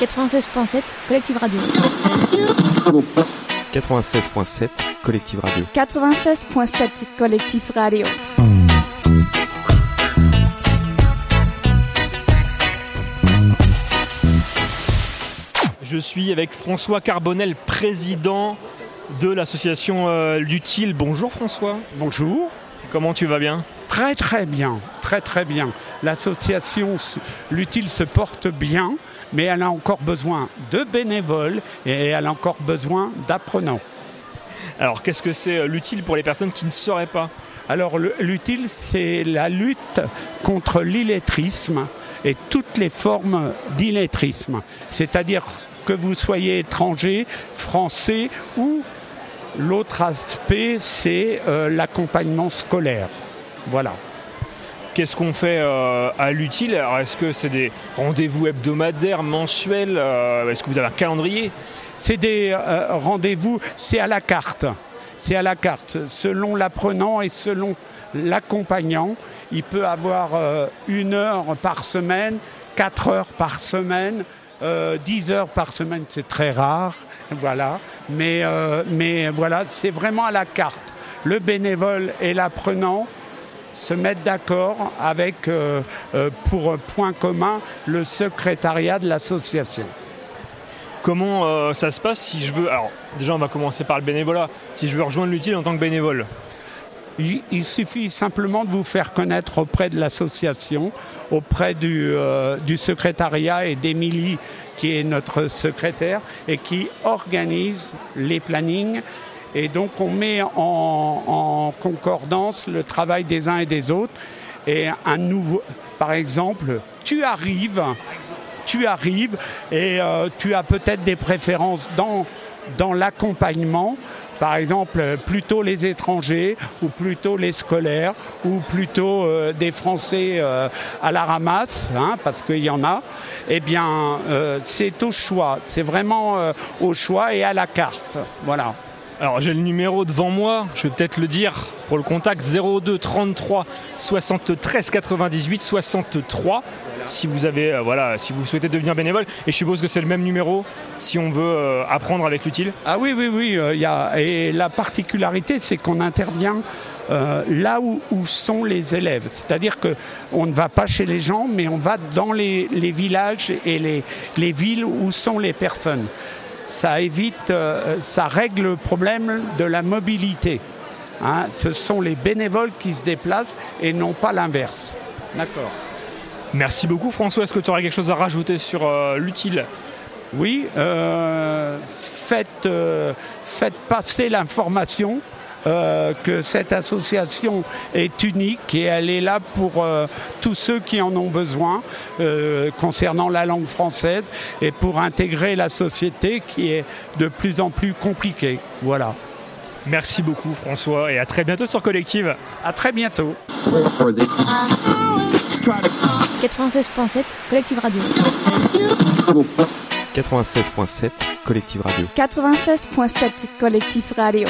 96.7 Collective Radio. 96.7 Collective Radio. 96.7 Collectif Radio. Je suis avec François Carbonel, président de l'association euh, L'Utile. Bonjour François. Bonjour. Comment tu vas bien Très très bien, très très bien. L'association L'Utile se porte bien, mais elle a encore besoin de bénévoles et elle a encore besoin d'apprenants. Alors qu'est-ce que c'est euh, l'utile pour les personnes qui ne sauraient pas? Alors le- l'utile, c'est la lutte contre l'illettrisme et toutes les formes d'illettrisme. C'est-à-dire que vous soyez étranger, français ou l'autre aspect, c'est euh, l'accompagnement scolaire. Voilà. Qu'est-ce qu'on fait euh, à l'utile? Alors est-ce que c'est des rendez-vous hebdomadaires, mensuels euh, Est-ce que vous avez un calendrier? C'est des rendez-vous, c'est à la carte. C'est à la carte. Selon l'apprenant et selon l'accompagnant, il peut avoir une heure par semaine, quatre heures par semaine, euh, dix heures par semaine, c'est très rare. Voilà. Mais, euh, mais voilà, c'est vraiment à la carte. Le bénévole et l'apprenant se mettent d'accord avec, euh, euh, pour point commun, le secrétariat de l'association. Comment euh, ça se passe si je veux Alors déjà on va commencer par le bénévolat. Si je veux rejoindre l'utile en tant que bénévole, Il, suffit simplement de vous faire connaître auprès de l'association, auprès du, euh, du secrétariat et d'Émilie, qui est notre secrétaire, et qui organise les plannings. Et donc on met en, en concordance le travail des uns et des autres. Et un nouveau, par exemple, tu arrives, tu arrives et euh, tu as peut-être des préférences dans, dans l'accompagnement. Par exemple, euh, plutôt les étrangers ou plutôt les scolaires ou plutôt euh, des Français euh, à la ramasse, hein, parce qu'il y en a. Eh bien, c'est au choix. C'est vraiment au choix et à la carte. Voilà. Alors j'ai le numéro devant moi, je vais peut-être le dire pour le contact 02 33 73 98 63 si vous avez euh, voilà si vous souhaitez devenir bénévole et je suppose que c'est le même numéro si on veut euh, apprendre avec l'utile. Ah oui, oui, oui. euh, y a, et la particularité, c'est qu'on intervient là où, sont les élèves. C'est-à-dire qu'on ne va pas chez les gens, mais on va dans les, les villages et les, les villes où sont les personnes. Ça évite, ça règle le problème de la mobilité. Hein. Ce sont les bénévoles qui se déplacent et non pas l'inverse. D'accord. Merci beaucoup François, est-ce que tu aurais quelque chose à rajouter sur euh, l'utile? Oui, euh, faites, euh, faites passer l'information euh, que cette association est unique et elle est là pour euh, tous ceux qui en ont besoin euh, concernant la langue française et pour intégrer la société qui est de plus en plus compliquée. Voilà. Merci beaucoup François et à très bientôt sur Collective. À très bientôt. 96.7 Collective Radio. 96.7 Collective Radio. 96.7 Collectif Radio.